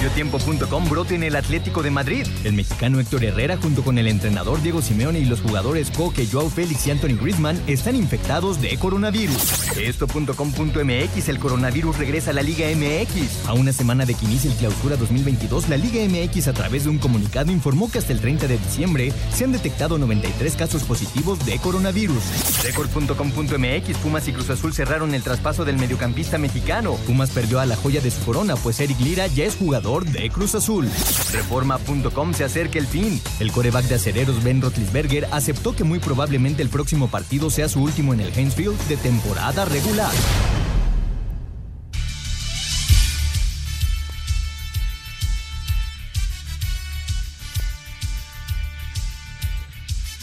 Mediotiempo.com brote en el Atlético de Madrid. El mexicano Héctor Herrera junto con el entrenador Diego Simeone y los jugadores Coque, Joao Félix y Anthony Griezmann están infectados de coronavirus. Esto.com.mx El coronavirus regresa a la Liga MX. A una semana de que inicie el clausura 2022, la Liga MX a través de un comunicado informó que hasta el 30 de diciembre se han detectado 93 casos positivos de coronavirus. Record.com.mx Pumas y Cruz Azul cerraron el traspaso del mediocampista mexicano. Pumas perdió a la joya de su corona, pues Eric Lira ya es jugador de Cruz Azul. Reforma.com se acerca el fin. El coreback de acereros Ben Roethlisberger aceptó que muy probablemente el próximo partido sea su último en el Heinz Field de temporada regular.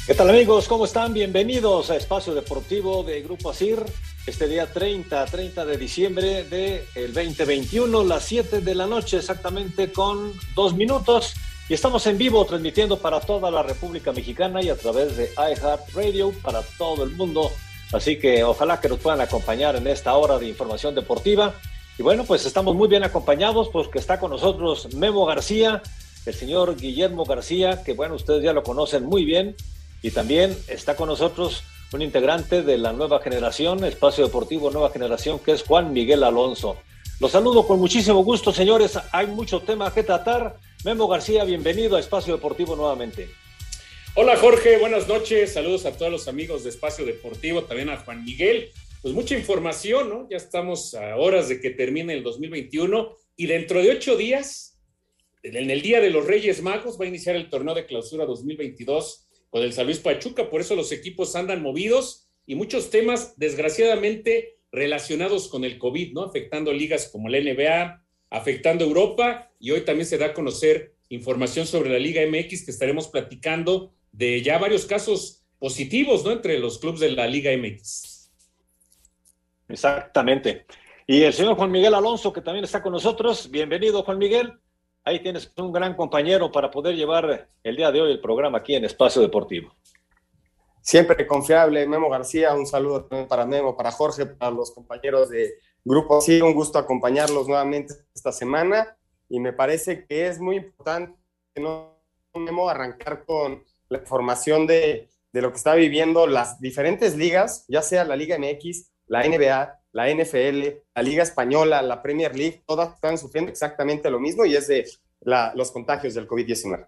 ¿Qué tal amigos? ¿Cómo están? Bienvenidos a Espacio Deportivo de Grupo ASIR. Este día 30, 30 de diciembre del 2021, las 7 de la noche exactamente con dos minutos. Y estamos en vivo transmitiendo para toda la República Mexicana y a través de iHeartRadio para todo el mundo. Así que ojalá que nos puedan acompañar en esta hora de información deportiva. Y bueno, pues estamos muy bien acompañados porque está con nosotros Memo García, el señor Guillermo García, que bueno, ustedes ya lo conocen muy bien y también está con nosotros un integrante de la nueva generación, Espacio Deportivo Nueva Generación, que es Juan Miguel Alonso. Los saludo con muchísimo gusto, señores. Hay mucho tema que tratar. Memo García, bienvenido a Espacio Deportivo nuevamente. Hola Jorge, buenas noches. Saludos a todos los amigos de Espacio Deportivo, también a Juan Miguel. Pues mucha información, ¿no? Ya estamos a horas de que termine el 2021 y dentro de ocho días, en el Día de los Reyes Magos, va a iniciar el torneo de clausura 2022 con el San Luis Pachuca, por eso los equipos andan movidos y muchos temas, desgraciadamente, relacionados con el COVID, ¿no? Afectando ligas como la NBA, afectando Europa y hoy también se da a conocer información sobre la Liga MX que estaremos platicando de ya varios casos positivos, ¿no? Entre los clubes de la Liga MX. Exactamente. Y el señor Juan Miguel Alonso, que también está con nosotros. Bienvenido, Juan Miguel. Ahí tienes un gran compañero para poder llevar el día de hoy el programa aquí en Espacio Deportivo. Siempre confiable, Memo García, un saludo también para Memo, para Jorge, para los compañeros de Grupo Sí, un gusto acompañarlos nuevamente esta semana y me parece que es muy importante, ¿no, Memo, arrancar con la información de, de lo que está viviendo las diferentes ligas, ya sea la Liga MX, la NBA, la NFL, la Liga Española, la Premier League, todas están sufriendo exactamente lo mismo y es de la, los contagios del COVID-19.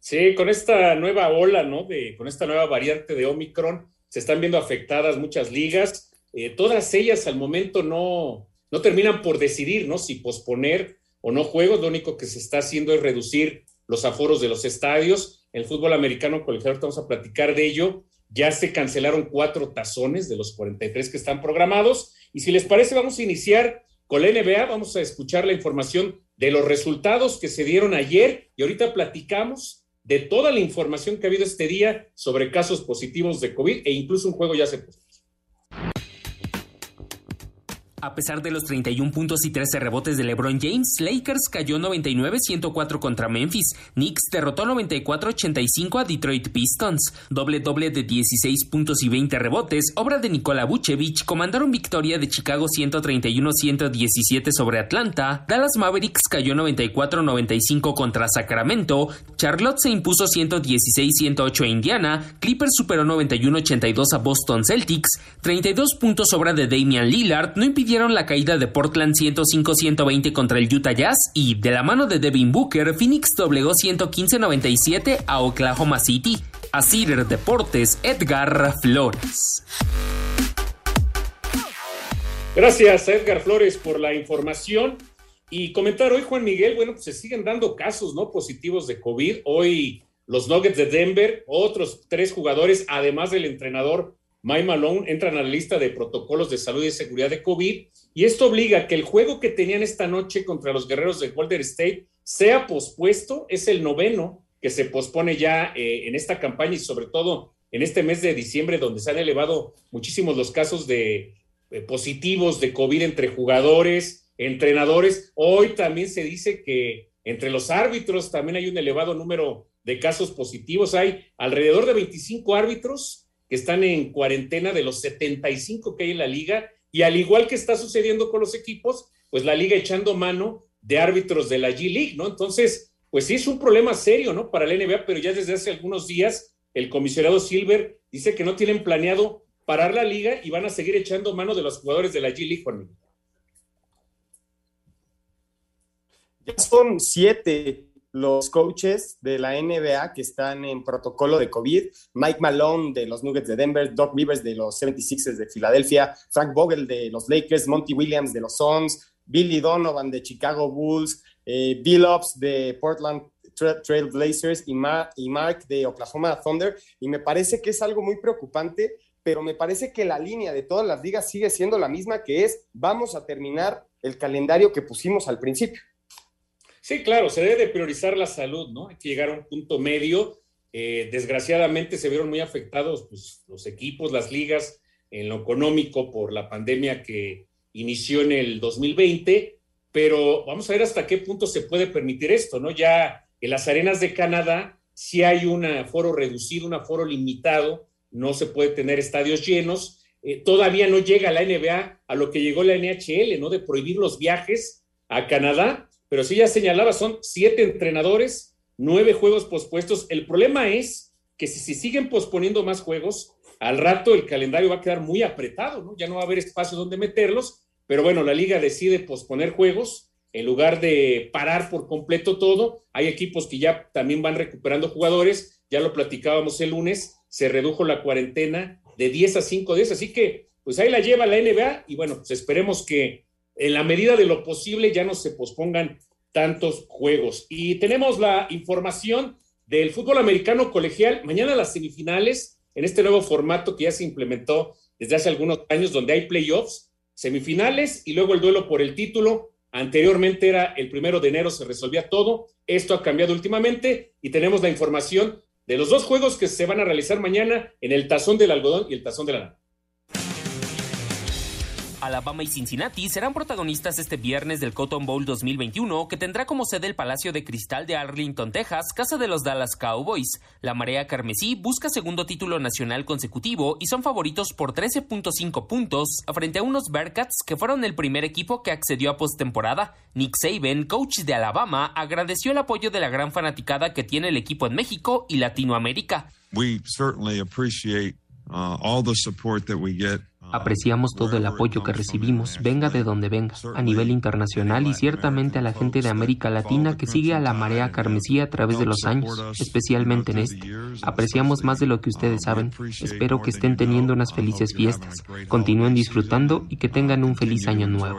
Sí, con esta nueva ola, ¿no? De, con esta nueva variante de Omicron, se están viendo afectadas muchas ligas. Eh, todas ellas al momento no, no terminan por decidir, ¿no? Si posponer o no juegos. Lo único que se está haciendo es reducir los aforos de los estadios. El fútbol americano colegial, vamos a platicar de ello. Ya se cancelaron cuatro tazones de los 43 que están programados y si les parece, vamos a iniciar con la NBA, vamos a escuchar la información de los resultados que se dieron ayer y ahorita platicamos de toda la información que ha habido este día sobre casos positivos de COVID e incluso un juego ya se puso. A pesar de los 31 puntos y 13 rebotes de LeBron James, Lakers cayó 99-104 contra Memphis. Knicks derrotó 94-85 a Detroit Pistons. Doble doble de 16 puntos y 20 rebotes, obra de Nikola Vucevic, comandaron victoria de Chicago 131-117 sobre Atlanta. Dallas Mavericks cayó 94-95 contra Sacramento. Charlotte se impuso 116-108 a Indiana. Clippers superó 91-82 a Boston Celtics. 32 puntos obra de Damian Lillard no impidió la caída de Portland 105-120 contra el Utah Jazz y, de la mano de Devin Booker, Phoenix doblegó 115-97 a Oklahoma City. A Cider Deportes, Edgar Flores. Gracias Edgar Flores por la información. Y comentar hoy, Juan Miguel, bueno, pues se siguen dando casos no positivos de COVID. Hoy los Nuggets de Denver, otros tres jugadores, además del entrenador Mike Malone entran a la lista de protocolos de salud y seguridad de COVID y esto obliga a que el juego que tenían esta noche contra los guerreros de Golden State sea pospuesto, es el noveno que se pospone ya eh, en esta campaña y sobre todo en este mes de diciembre donde se han elevado muchísimos los casos de eh, positivos de COVID entre jugadores, entrenadores. Hoy también se dice que entre los árbitros también hay un elevado número de casos positivos. Hay alrededor de 25 árbitros que están en cuarentena de los 75 que hay en la liga, y al igual que está sucediendo con los equipos, pues la liga echando mano de árbitros de la G League, ¿no? Entonces, pues sí es un problema serio, ¿no? Para la NBA, pero ya desde hace algunos días el comisionado Silver dice que no tienen planeado parar la liga y van a seguir echando mano de los jugadores de la G League, Juan. Ya son siete los coaches de la NBA que están en protocolo de COVID, Mike Malone de los Nuggets de Denver, Doc Rivers de los 76ers de Filadelfia, Frank Vogel de los Lakers, Monty Williams de los Suns, Billy Donovan de Chicago Bulls, eh, Bill Ops de Portland Trail Blazers y, y Mark de Oklahoma Thunder. Y me parece que es algo muy preocupante, pero me parece que la línea de todas las ligas sigue siendo la misma, que es vamos a terminar el calendario que pusimos al principio. Sí, claro, se debe priorizar la salud, ¿no? Hay que llegar a un punto medio. Eh, desgraciadamente se vieron muy afectados pues, los equipos, las ligas, en lo económico por la pandemia que inició en el 2020, pero vamos a ver hasta qué punto se puede permitir esto, ¿no? Ya en las arenas de Canadá si hay un aforo reducido, un aforo limitado, no se puede tener estadios llenos. Eh, todavía no llega la NBA a lo que llegó la NHL, ¿no? De prohibir los viajes a Canadá pero sí ya señalaba, son siete entrenadores, nueve juegos pospuestos. El problema es que si, si siguen posponiendo más juegos, al rato el calendario va a quedar muy apretado, ¿no? Ya no va a haber espacio donde meterlos, pero bueno, la liga decide posponer juegos en lugar de parar por completo todo. Hay equipos que ya también van recuperando jugadores, ya lo platicábamos el lunes, se redujo la cuarentena de 10 a 5 días, así que pues ahí la lleva la NBA y bueno, pues esperemos que en la medida de lo posible ya no se pospongan tantos juegos. Y tenemos la información del fútbol americano colegial. Mañana las semifinales, en este nuevo formato que ya se implementó desde hace algunos años, donde hay playoffs, semifinales y luego el duelo por el título. Anteriormente era el primero de enero, se resolvía todo. Esto ha cambiado últimamente y tenemos la información de los dos juegos que se van a realizar mañana en el tazón del algodón y el tazón de la Alabama y Cincinnati serán protagonistas este viernes del Cotton Bowl 2021, que tendrá como sede el Palacio de Cristal de Arlington, Texas, casa de los Dallas Cowboys. La Marea Carmesí busca segundo título nacional consecutivo y son favoritos por 13.5 puntos frente a unos Bearcats que fueron el primer equipo que accedió a postemporada. Nick Saban, coach de Alabama, agradeció el apoyo de la gran fanaticada que tiene el equipo en México y Latinoamérica. We certainly appreciate uh, all the support that we get Apreciamos todo el apoyo que recibimos, venga de donde venga, a nivel internacional y ciertamente a la gente de América Latina que sigue a la marea carmesí a través de los años, especialmente en este. Apreciamos más de lo que ustedes saben. Espero que estén teniendo unas felices fiestas, continúen disfrutando y que tengan un feliz año nuevo.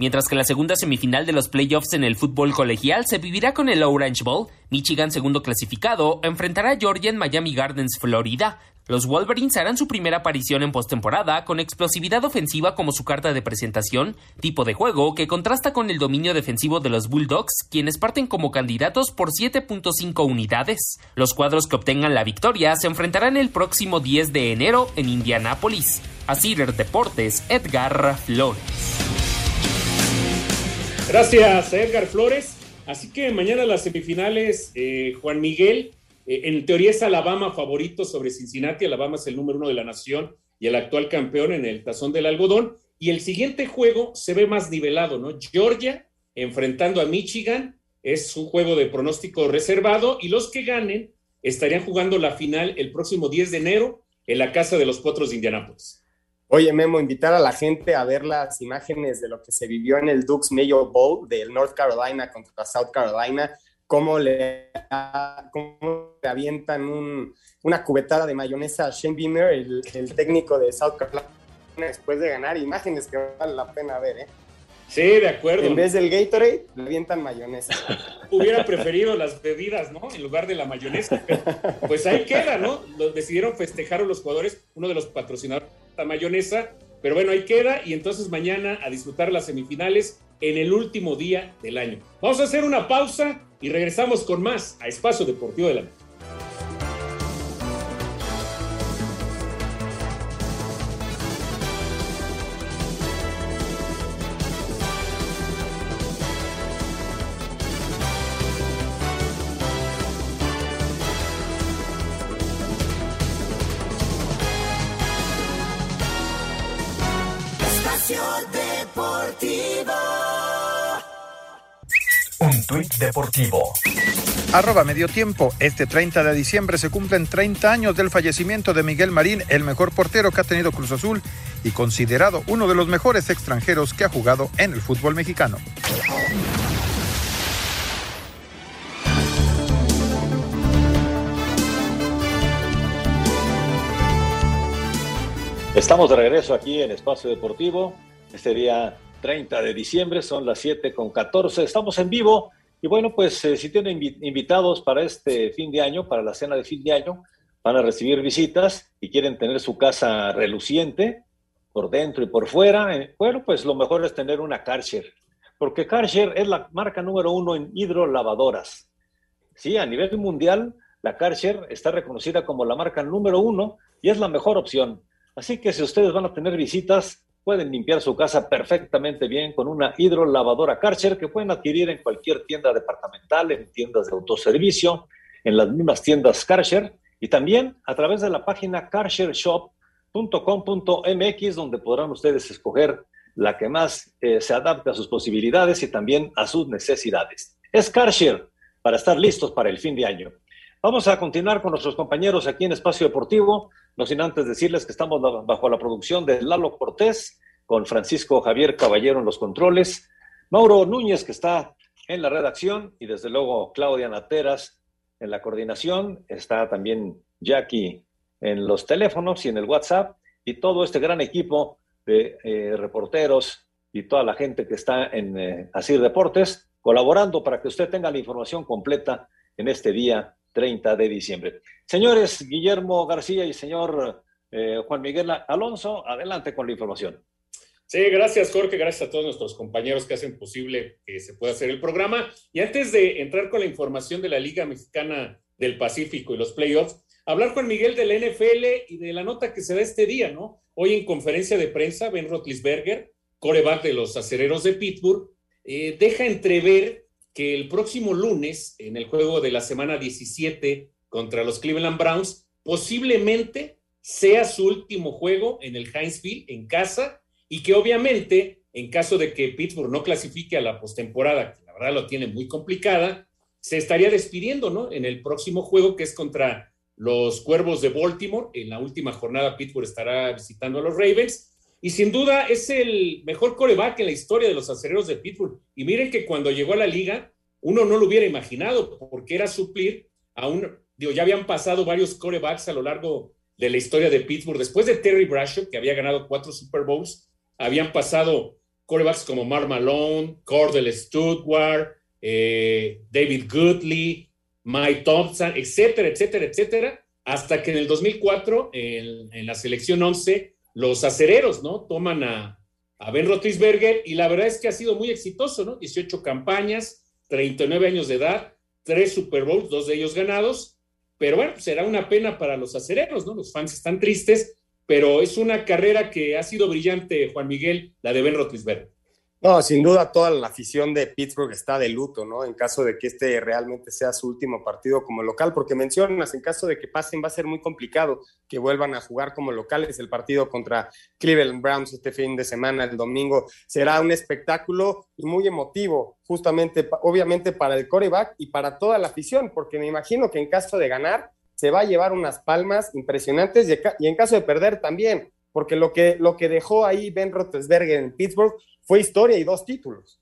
Mientras que la segunda semifinal de los playoffs en el fútbol colegial se vivirá con el Orange Bowl, Michigan segundo clasificado enfrentará a Georgia en Miami Gardens, Florida. Los Wolverines harán su primera aparición en postemporada con explosividad ofensiva como su carta de presentación, tipo de juego que contrasta con el dominio defensivo de los Bulldogs, quienes parten como candidatos por 7.5 unidades. Los cuadros que obtengan la victoria se enfrentarán el próximo 10 de enero en Indianápolis. A Cider Deportes, Edgar Flores. Gracias, Edgar Flores. Así que mañana las semifinales, eh, Juan Miguel, eh, en teoría es Alabama favorito sobre Cincinnati. Alabama es el número uno de la nación y el actual campeón en el tazón del algodón. Y el siguiente juego se ve más nivelado, ¿no? Georgia enfrentando a Michigan es un juego de pronóstico reservado y los que ganen estarían jugando la final el próximo 10 de enero en la casa de los Potros de Indianápolis. Oye, Memo, invitar a la gente a ver las imágenes de lo que se vivió en el Dukes Mayo Bowl del North Carolina contra South Carolina, cómo le, cómo le avientan una cubetada de mayonesa a Shane Beamer, el, el técnico de South Carolina, después de ganar. Imágenes que vale la pena ver, ¿eh? Sí, de acuerdo. En vez del Gatorade, le avientan mayonesa. Hubiera preferido las bebidas, ¿no? En lugar de la mayonesa. pues ahí queda, ¿no? Lo decidieron festejar los jugadores, uno de los patrocinadores de la mayonesa. Pero bueno, ahí queda. Y entonces mañana a disfrutar las semifinales en el último día del año. Vamos a hacer una pausa y regresamos con más a Espacio Deportivo de la. Tuit deportivo. Arroba medio tiempo. Este 30 de diciembre se cumplen 30 años del fallecimiento de Miguel Marín, el mejor portero que ha tenido Cruz Azul y considerado uno de los mejores extranjeros que ha jugado en el fútbol mexicano. Estamos de regreso aquí en Espacio Deportivo. Este día 30 de diciembre, son las 7 con 14. Estamos en vivo y bueno, pues eh, si tienen invitados para este fin de año, para la cena de fin de año, van a recibir visitas y quieren tener su casa reluciente por dentro y por fuera, eh, bueno, pues lo mejor es tener una Karcher, porque Karcher es la marca número uno en hidrolavadoras. Sí, a nivel mundial, la Karcher está reconocida como la marca número uno y es la mejor opción. Así que si ustedes van a tener visitas, pueden limpiar su casa perfectamente bien con una hidrolavadora Karcher que pueden adquirir en cualquier tienda departamental, en tiendas de autoservicio, en las mismas tiendas Karcher y también a través de la página karchershop.com.mx donde podrán ustedes escoger la que más eh, se adapte a sus posibilidades y también a sus necesidades. Es Karcher para estar listos para el fin de año. Vamos a continuar con nuestros compañeros aquí en Espacio Deportivo, no sin antes decirles que estamos bajo la producción de Lalo Cortés, con Francisco Javier Caballero en los controles, Mauro Núñez, que está en la redacción, y desde luego Claudia Nateras en la coordinación, está también Jackie en los teléfonos y en el WhatsApp, y todo este gran equipo de eh, reporteros y toda la gente que está en eh, Asir Deportes, colaborando para que usted tenga la información completa en este día 30 de diciembre. Señores Guillermo García y señor eh, Juan Miguel Alonso, adelante con la información. Sí, gracias Jorge, gracias a todos nuestros compañeros que hacen posible que se pueda hacer el programa. Y antes de entrar con la información de la Liga Mexicana del Pacífico y los playoffs, hablar con Miguel del NFL y de la nota que se da este día, ¿no? Hoy en conferencia de prensa, Ben Rotlisberger, coreback de los acereros de Pittsburgh, eh, deja entrever que el próximo lunes, en el juego de la semana 17 contra los Cleveland Browns, posiblemente sea su último juego en el Heinz Field, en casa, y que obviamente, en caso de que Pittsburgh no clasifique a la postemporada, que la verdad lo tiene muy complicada, se estaría despidiendo, ¿no? En el próximo juego, que es contra los Cuervos de Baltimore. En la última jornada, Pittsburgh estará visitando a los Ravens y sin duda es el mejor coreback en la historia de los acereros de Pittsburgh. Y miren que cuando llegó a la liga, uno no lo hubiera imaginado, porque era suplir a un, digo, ya habían pasado varios corebacks a lo largo de la historia de Pittsburgh. Después de Terry Bradshaw, que había ganado cuatro Super Bowls, habían pasado corebacks como Mark Malone, Cordell Stewart, eh, David Goodley, Mike Thompson, etcétera, etcétera, etcétera, hasta que en el 2004, en, en la selección 11, los acereros, ¿no? Toman a, Ben Roethlisberger y la verdad es que ha sido muy exitoso, ¿no? 18 campañas, 39 años de edad, tres Super Bowls, dos de ellos ganados, pero bueno, será una pena para los acereros, ¿no? Los fans están tristes, pero es una carrera que ha sido brillante, Juan Miguel, la de Ben Roethlisberger. No, sin duda toda la afición de Pittsburgh está de luto, ¿no? En caso de que este realmente sea su último partido como local, porque mencionas, en caso de que pasen va a ser muy complicado que vuelvan a jugar como locales. El partido contra Cleveland Browns este fin de semana, el domingo, será un espectáculo y muy emotivo, justamente, obviamente para el coreback y para toda la afición, porque me imagino que en caso de ganar se va a llevar unas palmas impresionantes y, en caso de perder también, porque lo que, lo que dejó ahí Ben Roethlisberger en Pittsburgh fue historia y dos títulos.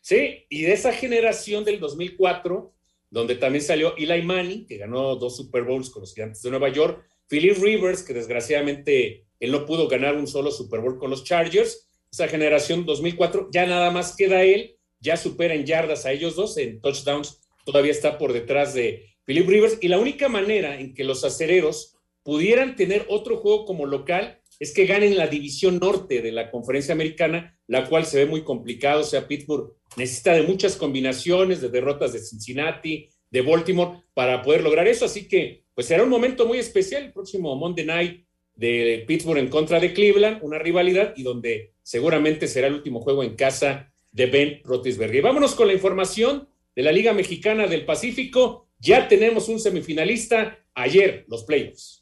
Sí, y de esa generación del 2004, donde también salió Eli Manning, que ganó dos Super Bowls con los Gigantes de Nueva York, Philip Rivers, que desgraciadamente él no pudo ganar un solo Super Bowl con los Chargers, esa generación 2004, ya nada más queda él, ya supera en yardas a ellos dos, en touchdowns todavía está por detrás de Philip Rivers, y la única manera en que los acereros pudieran tener otro juego como local es que ganen la división norte de la conferencia americana, la cual se ve muy complicado. O sea, Pittsburgh necesita de muchas combinaciones, de derrotas de Cincinnati, de Baltimore, para poder lograr eso. Así que, pues será un momento muy especial el próximo Monday Night de Pittsburgh en contra de Cleveland, una rivalidad y donde seguramente será el último juego en casa de Ben Roethlisberger. Vámonos con la información de la Liga Mexicana del Pacífico. Ya tenemos un semifinalista ayer, los playoffs.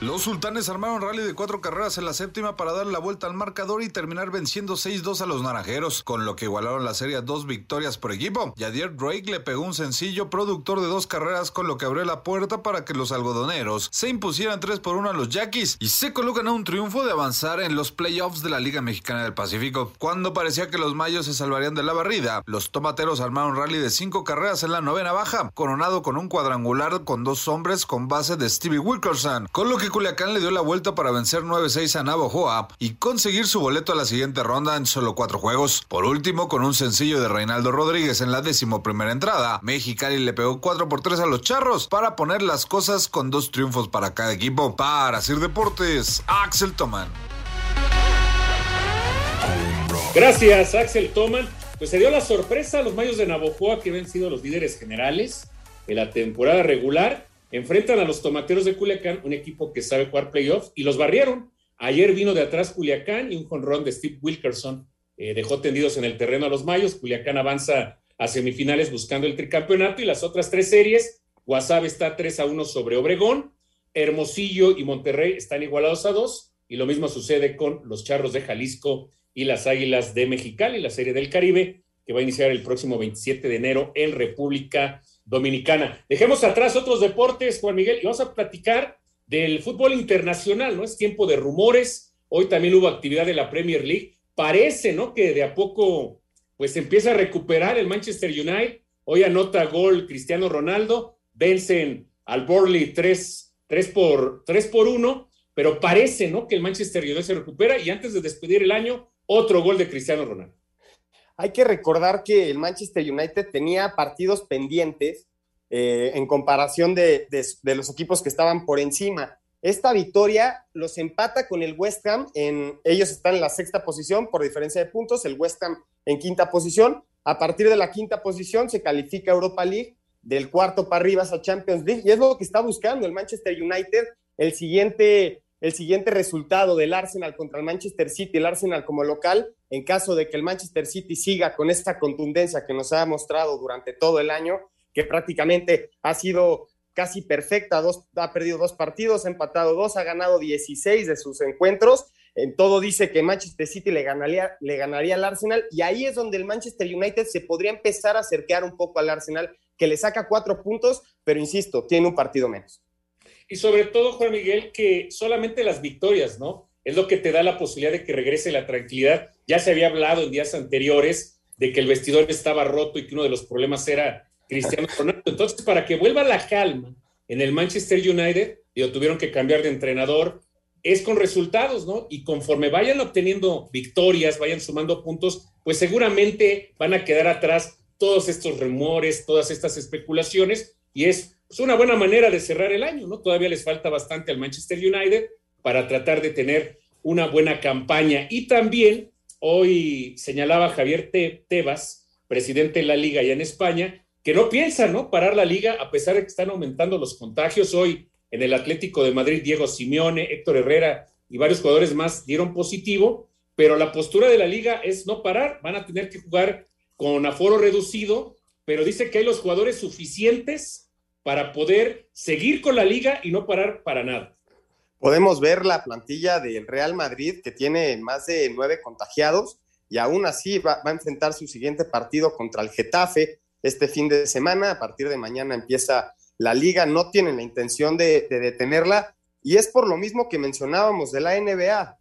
Los sultanes armaron rally de cuatro carreras en la séptima para dar la vuelta al marcador y terminar venciendo 6-2 a los naranjeros, con lo que igualaron la serie a dos victorias por equipo. Yadier Drake le pegó un sencillo productor de dos carreras, con lo que abrió la puerta para que los algodoneros se impusieran 3 por 1 a los Yaquis y se colocan a un triunfo de avanzar en los playoffs de la Liga Mexicana del Pacífico. Cuando parecía que los mayos se salvarían de la barrida, los tomateros armaron rally de cinco carreras en la novena baja, coronado con un cuadrangular con dos hombres con base de Stevie Wilkerson, con lo que Culiacán le dio la vuelta para vencer 9-6 a Navojoa y conseguir su boleto a la siguiente ronda en solo cuatro juegos. Por último, con un sencillo de Reinaldo Rodríguez en la décimo primera entrada, Mexicali le pegó 4 por 3 a los Charros para poner las cosas con dos triunfos para cada equipo. Para Sir Deportes, Axel Toman. Gracias, Axel Toman. Pues se dio la sorpresa a los Mayos de Navojoa que habían sido los líderes generales en la temporada regular Enfrentan a los Tomateros de Culiacán, un equipo que sabe jugar playoffs, y los barrieron. Ayer vino de atrás Culiacán y un jonrón de Steve Wilkerson eh, dejó tendidos en el terreno a los Mayos. Culiacán avanza a semifinales buscando el tricampeonato y las otras tres series, Guasave está 3 a 1 sobre Obregón, Hermosillo y Monterrey están igualados a 2 y lo mismo sucede con los Charros de Jalisco y las Águilas de Mexicali, la serie del Caribe, que va a iniciar el próximo 27 de enero en República Dominicana. Dejemos atrás otros deportes, Juan Miguel, y vamos a platicar del fútbol internacional, ¿no? Es tiempo de rumores. Hoy también hubo actividad de la Premier League. Parece, ¿no? Que de a poco, pues empieza a recuperar el Manchester United. Hoy anota gol Cristiano Ronaldo. Vencen al Borley 3, por, 3 por 1, pero parece, ¿no? Que el Manchester United se recupera y antes de despedir el año, otro gol de Cristiano Ronaldo. Hay que recordar que el Manchester United tenía partidos pendientes eh, en comparación de, los equipos que estaban por encima. Esta victoria los empata con el West Ham. En, ellos están en la sexta posición por diferencia de puntos, el West Ham en quinta posición. A partir de la quinta posición se califica Europa League, del cuarto para arriba a Champions League, y es lo que está buscando el Manchester United. El siguiente el siguiente resultado del Arsenal contra el Manchester City, el Arsenal como local, en caso de que el Manchester City siga con esta contundencia que nos ha mostrado durante todo el año, que prácticamente ha sido casi perfecta, dos, ha perdido dos partidos, ha empatado dos, ha ganado 16 de sus encuentros, en todo dice que Manchester City le ganaría, le ganaría al Arsenal y ahí es donde el Manchester United se podría empezar a acercar un poco al Arsenal, que le saca cuatro puntos, pero insisto, tiene un partido menos y sobre todo, Juan Miguel, que solamente las victorias, ¿no? Es lo que te da la posibilidad de que regrese la tranquilidad. Ya se había hablado en días anteriores de que el vestidor estaba roto y que uno de los problemas era Cristiano Ronaldo. Entonces, para que vuelva la calma en el Manchester United, digo, tuvieron que cambiar de entrenador, es con resultados, ¿no? Y conforme vayan obteniendo victorias, vayan sumando puntos, pues seguramente van a quedar atrás todos estos rumores, todas estas especulaciones, y es pues una buena manera de cerrar el año, ¿no? Todavía les falta bastante al Manchester United para tratar de tener una buena campaña. Y también hoy señalaba Javier Tebas, presidente de la liga allá en España, que no piensan, ¿no? Parar la liga a pesar de que están aumentando los contagios. Hoy en el Atlético de Madrid, Diego Simeone, Héctor Herrera y varios jugadores más dieron positivo, pero la postura de la liga es no parar, van a tener que jugar con aforo reducido, pero dice que hay los jugadores suficientes para poder seguir con la liga y no parar para nada. Podemos ver la plantilla del Real Madrid que tiene más de nueve contagiados y aún así va, a enfrentar su siguiente partido contra el Getafe este fin de semana. A partir de mañana empieza la liga, no tienen la intención de, detenerla y es por lo mismo que mencionábamos de la NBA,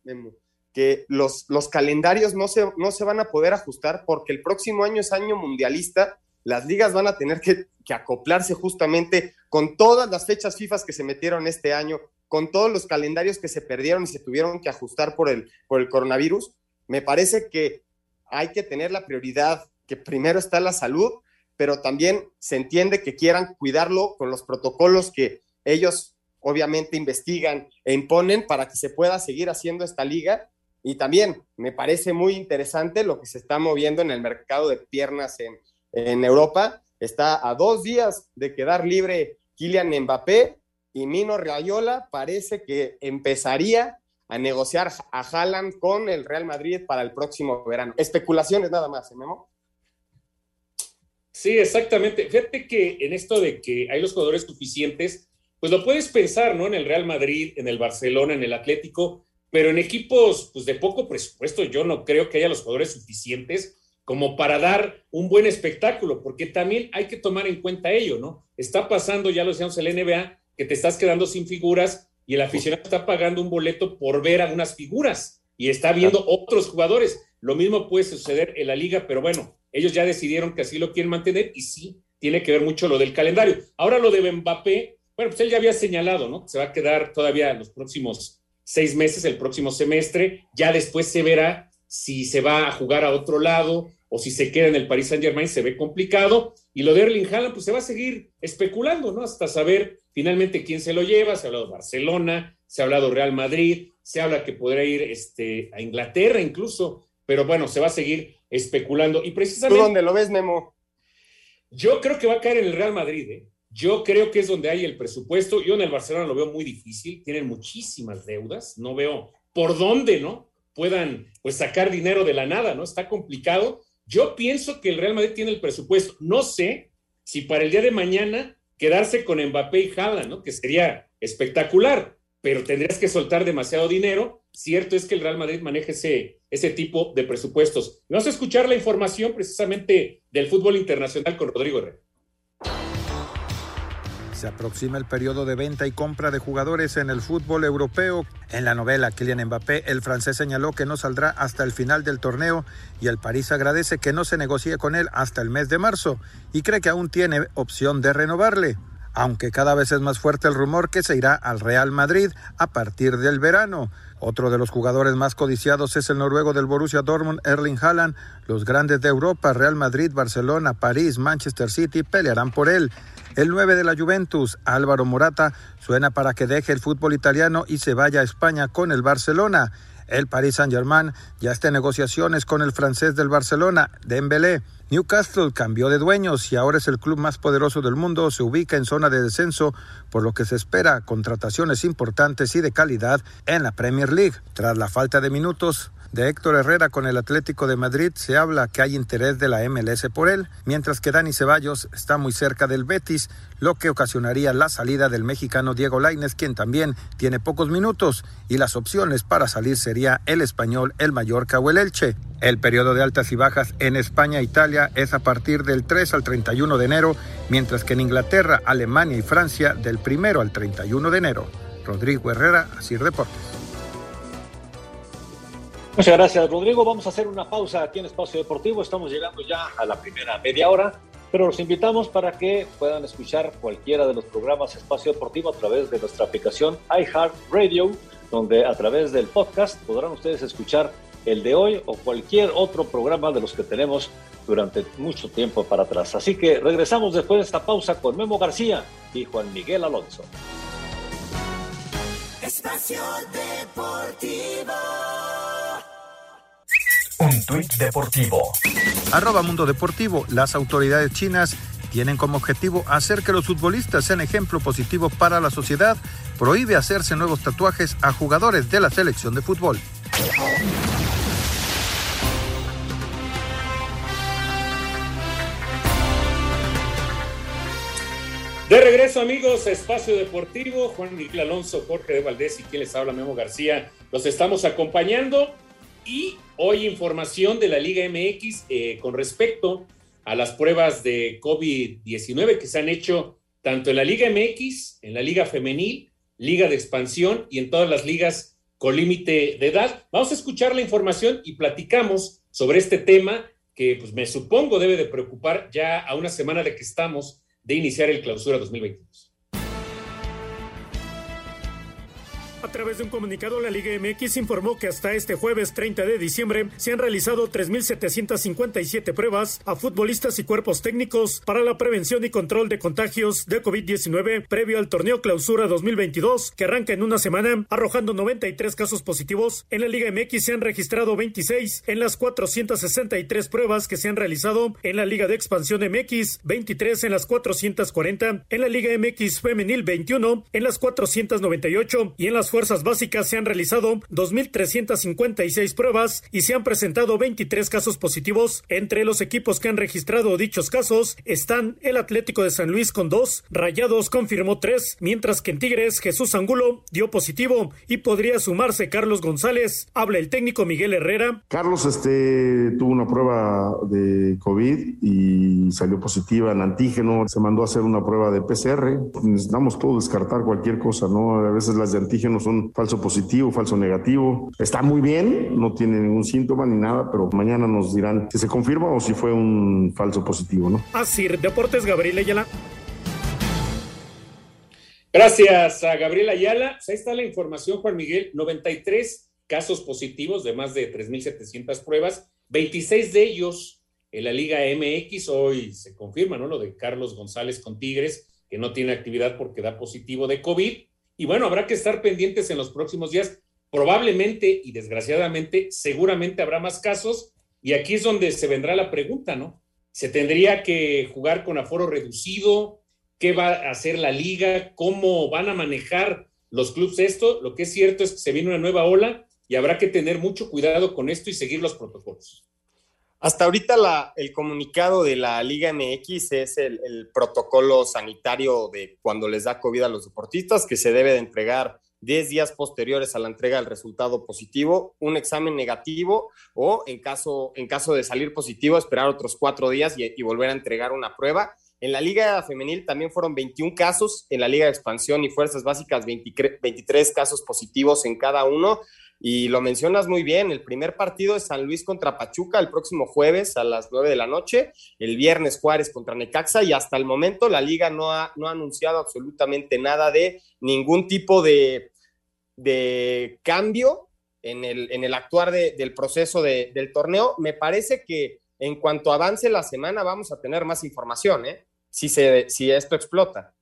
que los, los calendarios no se, no se van a poder ajustar porque el próximo año es año mundialista. Las ligas van a tener que, acoplarse justamente con todas las fechas FIFA que se metieron este año, con todos los calendarios que se perdieron y se tuvieron que ajustar por el coronavirus me parece que hay que tener la prioridad que primero está la salud, pero también se entiende que quieran cuidarlo con los protocolos que ellos obviamente investigan e imponen para que se pueda seguir haciendo esta liga. Y también me parece muy interesante lo que se está moviendo en el mercado de piernas en, en Europa. Está a dos días de quedar libre Kylian Mbappé y Mino Rayola parece que empezaría a negociar a Haaland con el Real Madrid para el próximo verano. Especulaciones nada más, ¿eh, Memo? Sí, exactamente. Fíjate que en esto de que hay los jugadores suficientes, pues lo puedes pensar, ¿no? En el Real Madrid, en el Barcelona, en el Atlético, pero en equipos pues, de poco presupuesto, yo no creo que haya los jugadores suficientes como para dar un buen espectáculo, porque también hay que tomar en cuenta ello, ¿no? Está pasando, ya lo decíamos, el NBA, que te estás quedando sin figuras y el aficionado está pagando un boleto por ver a unas figuras y está viendo otros jugadores. Lo mismo puede suceder en la liga, pero bueno, ellos ya decidieron que así lo quieren mantener y sí, tiene que ver mucho lo del calendario. Ahora lo de Mbappé, bueno, pues él ya había señalado, ¿no? Se va a quedar todavía los próximos seis meses, el próximo semestre, ya después se verá si se va a jugar a otro lado o si se queda en el Paris Saint Germain, se ve complicado. Y lo de Erling Haaland, pues se va a seguir especulando, ¿no? Hasta saber finalmente quién se lo lleva. Se ha hablado Barcelona, se ha hablado Real Madrid, se habla que podría ir este, a Inglaterra incluso, pero bueno, se va a seguir especulando. Y precisamente. ¿Tú dónde lo ves, Memo? Yo creo que va a caer en el Real Madrid, ¿eh? Yo creo que es donde hay el presupuesto. Yo en el Barcelona lo veo muy difícil, tienen muchísimas deudas, no veo por dónde, ¿no? Puedan pues sacar dinero de la nada, ¿no? Está complicado. Yo pienso que el Real Madrid tiene el presupuesto. No sé si para el día de mañana quedarse con Mbappé y Haaland, ¿no? Que sería espectacular, pero tendrías que soltar demasiado dinero. Cierto es que el Real Madrid maneja ese, ese tipo de presupuestos. Vamos a escuchar la información precisamente del fútbol internacional con Rodrigo Herrera. Se aproxima el periodo de venta y compra de jugadores en el fútbol europeo. En la novela Kylian Mbappé, el francés señaló que no saldrá hasta el final del torneo y el París agradece que no se negocie con él hasta el mes de marzo y cree que aún tiene opción de renovarle aunque cada vez es más fuerte el rumor que se irá al Real Madrid a partir del verano. Otro de los jugadores más codiciados es el noruego del Borussia Dortmund, Erling Haaland. Los grandes de Europa, Real Madrid, Barcelona, París, Manchester City, pelearán por él. El 9 de la Juventus, Álvaro Morata, suena para que deje el fútbol italiano y se vaya a España con el Barcelona. El Paris Saint-Germain ya está en negociaciones con el francés del Barcelona, Dembélé. Newcastle cambió de dueños y ahora es el club más poderoso del mundo, se ubica en zona de descenso, por lo que se espera contrataciones importantes y de calidad en la Premier League. Tras la falta de minutos, de Héctor Herrera con el Atlético de Madrid se habla que hay interés de la MLS por él, mientras que Dani Ceballos está muy cerca del Betis, lo que ocasionaría la salida del mexicano Diego Lainez, quien también tiene pocos minutos, y las opciones para salir sería el español, el Mallorca o el Elche. El periodo de altas y bajas en España e Italia es a partir del 3 al 31 de enero, mientras que en Inglaterra, Alemania y Francia del 1 al 31 de enero. Rodrigo Herrera, Asir Deportes. Muchas gracias, Rodrigo. Vamos a hacer una pausa aquí en Espacio Deportivo. Estamos llegando ya a la primera media hora, pero los invitamos para que puedan escuchar cualquiera de los programas Espacio Deportivo a través de nuestra aplicación iHeartRadio, donde a través del podcast podrán ustedes escuchar el de hoy o cualquier otro programa de los que tenemos durante mucho tiempo para atrás. Así que regresamos después de esta pausa con Memo García y Juan Miguel Alonso. Espacio Deportivo. Un tuit deportivo. Arroba Mundo Deportivo. Las autoridades chinas tienen como objetivo hacer que los futbolistas sean ejemplo positivo para la sociedad, prohíbe hacerse nuevos tatuajes a jugadores de la selección de fútbol. De regreso, amigos, a Espacio Deportivo. Juan Miguel Alonso, Jorge de Valdés y quien les habla, Memo García. Los estamos acompañando. Y hoy información de la Liga MX eh, con respecto a las pruebas de COVID-19 que se han hecho tanto en la Liga MX, en la Liga Femenil, Liga de Expansión y en todas las ligas con límite de edad. Vamos a escuchar la información y platicamos sobre este tema que pues, me supongo debe de preocupar ya a una semana de que estamos de iniciar el clausura 2022. A través de un comunicado, la Liga MX informó que hasta este jueves 30 de diciembre se han realizado 3.757 pruebas a futbolistas y cuerpos técnicos para la prevención y control de contagios de COVID-19 previo al torneo Clausura 2022 que arranca en una semana, arrojando 93 casos positivos. En la Liga MX se han registrado 26 en las 463 pruebas que se han realizado. En la Liga de Expansión MX, 23 en las 440, en la Liga MX Femenil 21, en las 498 y en las fuerzas básicas se han realizado 2.356 pruebas y se han presentado 23 casos positivos. Entre los equipos que han registrado dichos casos están el Atlético de San Luis con dos, Rayados confirmó tres, mientras que en Tigres Jesús Angulo dio positivo y podría sumarse Carlos González. Habla el técnico Miguel Herrera. Carlos este, tuvo una prueba de COVID y salió positiva en antígeno. Se mandó a hacer una prueba de PCR. Necesitamos todo descartar cualquier cosa, ¿no? A veces las de antígeno son falso positivo, falso negativo. Está muy bien, no tiene ningún síntoma ni nada, pero mañana nos dirán si se confirma o si fue un falso positivo, ¿no? Así, Deportes Gabriel Ayala. Gracias a Gabriel Ayala. Pues ahí está la información, Juan Miguel. 93 casos positivos de más de 3.700 pruebas, 26 de ellos en la Liga MX. Hoy se confirma, ¿no? Lo de Carlos González con Tigres, que no tiene actividad porque da positivo de COVID. Y bueno, habrá que estar pendientes en los próximos días. Probablemente y desgraciadamente, seguramente habrá más casos. Y aquí es donde se vendrá la pregunta, ¿no? ¿Se tendría que jugar con aforo reducido? ¿Qué va a hacer la liga? ¿Cómo van a manejar los clubes esto? Lo que es cierto es que se viene una nueva ola y habrá que tener mucho cuidado con esto y seguir los protocolos. Hasta ahorita la, el comunicado de la Liga MX es el, protocolo sanitario de cuando les da COVID a los deportistas, que se debe de entregar 10 días posteriores a la entrega del resultado positivo, un examen negativo o en caso, en caso de salir positivo, esperar otros cuatro días y, y volver a entregar una prueba. En la Liga Femenil también fueron 21 casos, en la Liga de Expansión y Fuerzas Básicas 23 casos positivos en cada uno. Y lo mencionas muy bien, el primer partido es San Luis contra Pachuca el próximo jueves a las 9 de la noche, el viernes Juárez contra Necaxa y hasta el momento la liga no ha, no ha anunciado absolutamente nada de ningún tipo de, de cambio en el, en el actuar de, del proceso de, del torneo. Me parece que en cuanto avance la semana vamos a tener más información, ¿eh? si, se, si esto explota.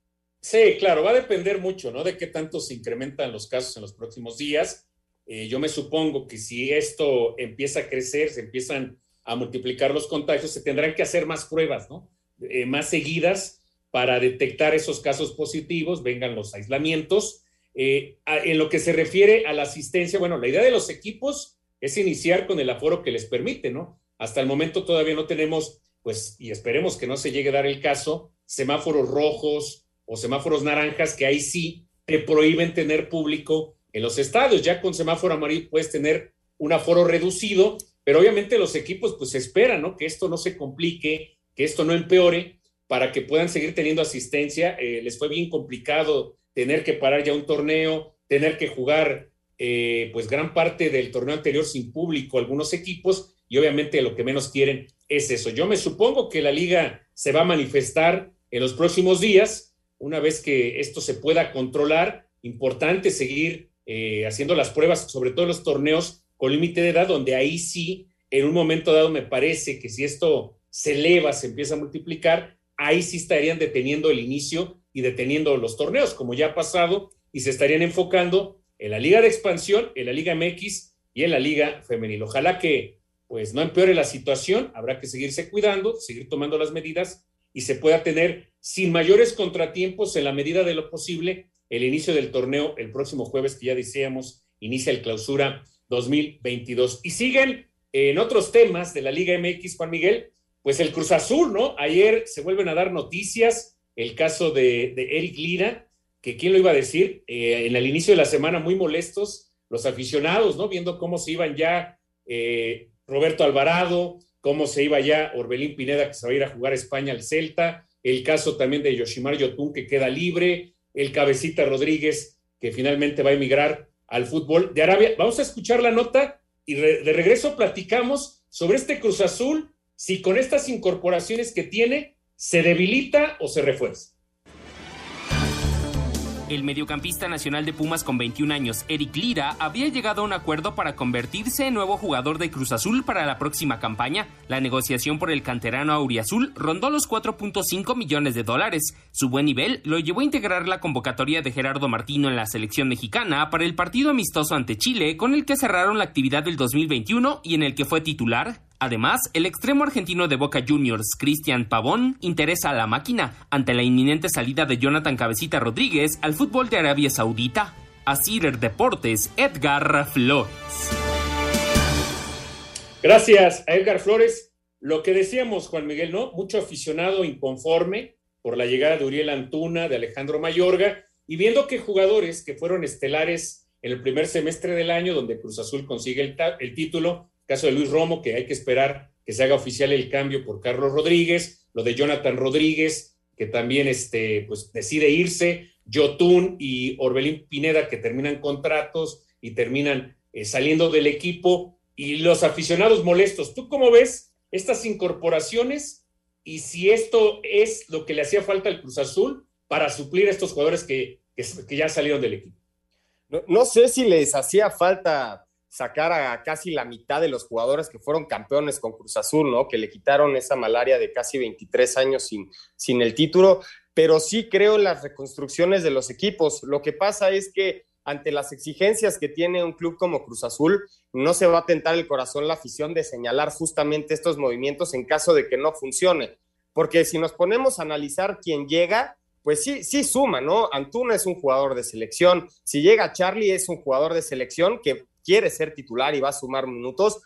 Sí, claro, va a depender mucho, ¿no? De qué tanto se incrementan los casos en los próximos días eh, yo me supongo que si esto empieza a crecer, se empiezan a multiplicar los contagios, se tendrán que hacer más pruebas, ¿no? Eh, más seguidas para detectar esos casos positivos, vengan los aislamientos. Eh, en lo que se refiere a la asistencia, bueno, la idea de los equipos es iniciar con el aforo que les permite, ¿no? Hasta el momento todavía no tenemos, pues, y esperemos que no se llegue a dar el caso, semáforos rojos o semáforos naranjas que ahí sí te prohíben tener público en los estadios. Ya con semáforo amarillo puedes tener un aforo reducido, pero obviamente los equipos pues esperan, ¿no? Que esto no se complique, que esto no empeore para que puedan seguir teniendo asistencia. Eh, les fue bien complicado tener que parar ya un torneo, tener que jugar eh, pues gran parte del torneo anterior sin público algunos equipos y obviamente lo que menos quieren es eso. Yo me supongo que la liga se va a manifestar en los próximos días, una vez que esto se pueda controlar, importante seguir eh, haciendo las pruebas, sobre todo los torneos con límite de edad, donde ahí sí, en un momento dado, me parece que si esto se eleva, se empieza a multiplicar, ahí sí estarían deteniendo el inicio y deteniendo los torneos, como ya ha pasado, y se estarían enfocando en la Liga de Expansión, en la Liga MX y en la Liga Femenil. Ojalá que pues no empeore la situación, habrá que seguirse cuidando, seguir tomando las medidas y se pueda tener sin mayores contratiempos en la medida de lo posible el inicio del torneo el próximo jueves que ya decíamos inicia el clausura 2022. Y siguen en otros temas de la Liga MX, Juan Miguel, pues el Cruz Azul, ¿no? Ayer se vuelven a dar noticias, el caso de, Eric Lira, que quién lo iba a decir, eh, en el inicio de la semana muy molestos los aficionados, ¿no? Viendo cómo se iban ya eh, Roberto Alvarado, cómo se iba ya Orbelín Pineda, que se va a ir a jugar a España al Celta, el caso también de Yoshimar Yotun, que queda libre, el Cabecita Rodríguez, que finalmente va a emigrar al fútbol de Arabia. Vamos a escuchar la nota y de regreso platicamos sobre este Cruz Azul, si con estas incorporaciones que tiene se debilita o se refuerza. El mediocampista nacional de Pumas con 21 años, Eric Lira, había llegado a un acuerdo para convertirse en nuevo jugador de Cruz Azul para la próxima campaña. La negociación por el canterano Auriazul rondó los 4.5 millones de dólares. Su buen nivel lo llevó a integrar la convocatoria de Gerardo Martino en la selección mexicana para el partido amistoso ante Chile, con el que cerraron la actividad del 2021 y en el que fue titular. Además, el extremo argentino de Boca Juniors, Cristian Pavón, interesa a la máquina ante la inminente salida de Jonathan Cabecita Rodríguez al fútbol de Arabia Saudita. A Cider Deportes, Edgar Flores. Gracias a Edgar Flores. Lo que decíamos, Juan Miguel, ¿no? Mucho aficionado inconforme por la llegada de Uriel Antuna, de Alejandro Mayorga, y viendo que jugadores que fueron estelares en el primer semestre del año, donde Cruz Azul consigue el, el título, caso de Luis Romo, que hay que esperar que se haga oficial el cambio por Carlos Rodríguez, lo de Jonathan Rodríguez, que también este, pues, decide irse, Yotun y Orbelín Pineda, que terminan contratos y terminan eh, saliendo del equipo, y los aficionados molestos. ¿Tú cómo ves estas incorporaciones y si esto es lo que le hacía falta al Cruz Azul para suplir a estos jugadores que, que, ya salieron del equipo? No, no sé si les hacía falta sacar a casi la mitad de los jugadores que fueron campeones con Cruz Azul, ¿no? Que le quitaron esa malaria de casi 23 años sin, sin el título, pero sí creo en las reconstrucciones de los equipos. Lo que pasa es que ante las exigencias que tiene un club como Cruz Azul, no se va a tentar el corazón la afición de señalar justamente estos movimientos en caso de que no funcione. Porque si nos ponemos a analizar quién llega, pues sí, sí suma, ¿no? Antuna es un jugador de selección. Si llega Charlie, es un jugador de selección que quiere ser titular y va a sumar minutos,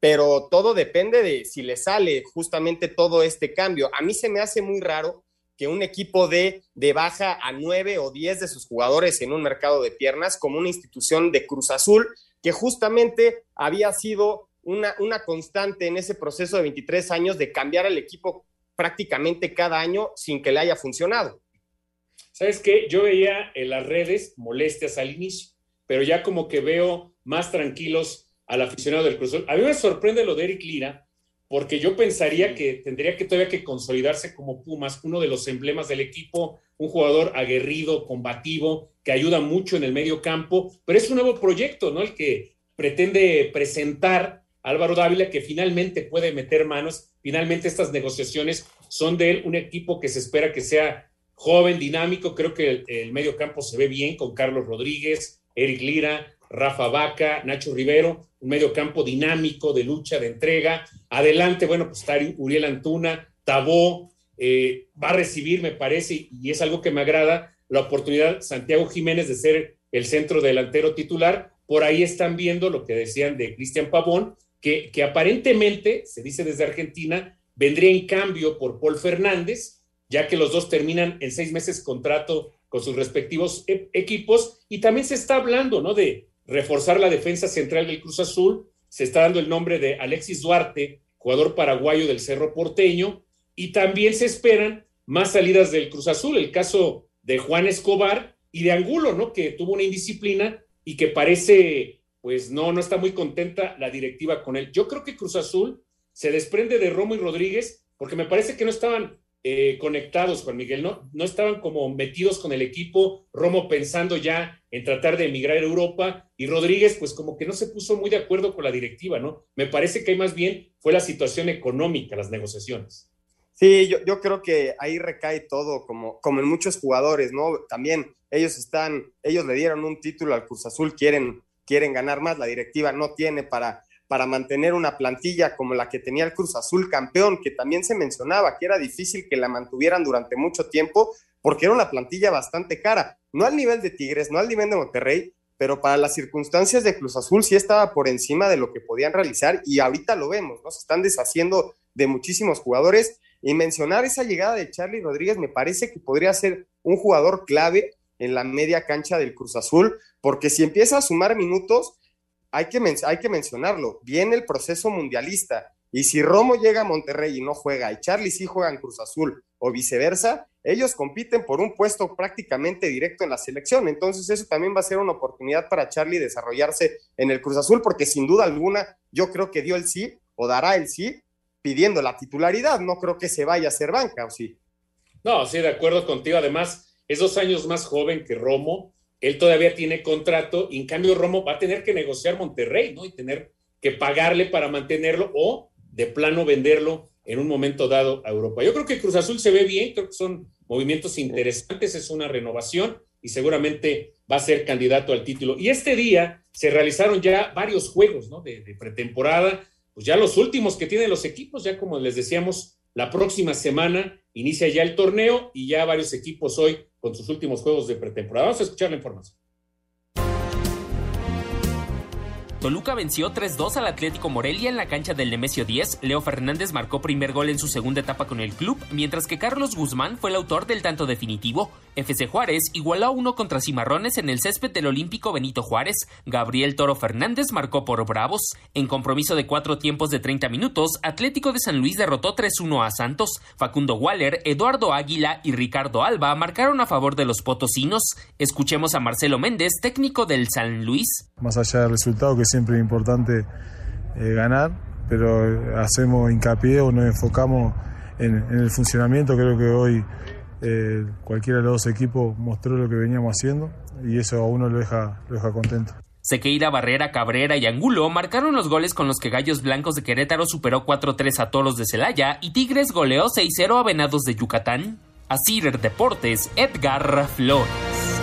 pero todo depende de si le sale justamente todo este cambio. A mí se me hace muy raro que un equipo de, de baja a nueve o diez de sus jugadores en un mercado de piernas, como una institución de Cruz Azul, que justamente había sido una, una constante en ese proceso de 23 años de cambiar al equipo prácticamente cada año sin que le haya funcionado. ¿Sabes qué? Yo veía en las redes molestias al inicio, pero ya como que veo más tranquilos al aficionado del Cruz Azul. A mí me sorprende lo de Eric Lira, porque yo pensaría que tendría que todavía que consolidarse como Pumas, uno de los emblemas del equipo, un jugador aguerrido, combativo, que ayuda mucho en el medio campo, pero es un nuevo proyecto, ¿no? El que pretende presentar Álvaro Dávila, que finalmente puede meter manos. Finalmente estas negociaciones son de él, un equipo que se espera que sea joven, dinámico. Creo que el, el medio campo se ve bien con Carlos Rodríguez, Eric Lira, Rafa Vaca, Nacho Rivero, un medio campo dinámico de lucha, de entrega. Adelante, bueno, pues está Uriel Antuna, Tabó, eh, va a recibir, me parece, y es algo que me agrada, la oportunidad Santiago Jiménez de ser el centro delantero titular. Por ahí están viendo lo que decían de Cristian Pavón, que, aparentemente, se dice desde Argentina, vendría en cambio por Paul Fernández, ya que los dos terminan en seis meses contrato con sus respectivos e-, equipos. Y también se está hablando, ¿no? De reforzar la defensa central del Cruz Azul. Se está dando el nombre de Alexis Duarte, jugador paraguayo del Cerro Porteño, y también se esperan más salidas del Cruz Azul, el caso de Juan Escobar y de Angulo, ¿no? Que tuvo una indisciplina y que parece, pues no, no está muy contenta la directiva con él. Yo creo que Cruz Azul se desprende de Romo y Rodríguez porque me parece que no estaban eh, conectados, Juan Miguel, ¿no? No estaban como metidos con el equipo, Romo pensando ya en tratar de emigrar a Europa y Rodríguez pues como que no se puso muy de acuerdo con la directiva, ¿no? Me parece que más bien fue la situación económica, las negociaciones. Sí, yo, yo creo que ahí recae todo, como, como en muchos jugadores, ¿no? También ellos están, ellos le dieron un título al Cruz Azul, quieren, quieren ganar más, la directiva no tiene para, para mantener una plantilla como la que tenía el Cruz Azul campeón, que también se mencionaba que era difícil que la mantuvieran durante mucho tiempo, porque era una plantilla bastante cara, no al nivel de Tigres, no al nivel de Monterrey, pero para las circunstancias de Cruz Azul sí estaba por encima de lo que podían realizar y ahorita lo vemos, ¿no? Se están deshaciendo de muchísimos jugadores y mencionar esa llegada de Charlie Rodríguez me parece que podría ser un jugador clave en la media cancha del Cruz Azul, porque si empieza a sumar minutos, hay que, hay que mencionarlo, viene el proceso mundialista. Y si Romo llega a Monterrey y no juega, y Charlie sí juega en Cruz Azul, o viceversa, ellos compiten por un puesto prácticamente directo en la selección. Entonces eso también va a ser una oportunidad para Charlie desarrollarse en el Cruz Azul, porque sin duda alguna yo creo que dio el sí o dará el sí pidiendo la titularidad. No creo que se vaya a hacer banca, ¿o sí? No, sí, de acuerdo contigo. Además, es dos años más joven que Romo él todavía tiene contrato y en cambio Romo va a tener que negociar Monterrey, ¿no? Y tener que pagarle para mantenerlo o de plano venderlo en un momento dado a Europa. Yo creo que Cruz Azul se ve bien, creo que son movimientos interesantes, es una renovación y seguramente va a ser candidato al título. Y este día se realizaron ya varios juegos, ¿no? De, de pretemporada, pues ya los últimos que tienen los equipos, ya como les decíamos, la próxima semana inicia ya el torneo y ya varios equipos hoy con sus últimos juegos de pretemporada. Vamos a escuchar la información. Toluca venció 3-2 al Atlético Morelia en la cancha del Nemesio 10. Leo Fernández marcó primer gol en su segunda etapa con el club, mientras que Carlos Guzmán fue el autor del tanto definitivo. FC Juárez igualó a uno contra Cimarrones en el césped del Olímpico Benito Juárez. Gabriel Toro Fernández marcó por Bravos. En compromiso de cuatro tiempos de 30 minutos, Atlético de San Luis derrotó 3-1 a Santos. Facundo Waller, Eduardo Águila y Ricardo Alba marcaron a favor de los potosinos. Escuchemos a Marcelo Méndez, técnico del San Luis. Más allá del resultado que siempre es importante eh, ganar, pero hacemos hincapié o nos enfocamos en, el funcionamiento. Creo que hoy eh, cualquiera de los dos equipos mostró lo que veníamos haciendo y eso a uno lo deja, lo deja contento. Sequeira, Barrera, Cabrera y Angulo marcaron los goles con los que Gallos Blancos de Querétaro superó 4-3 a Toros de Celaya y Tigres goleó 6-0 a Venados de Yucatán. A Cider Deportes, Edgar Flores.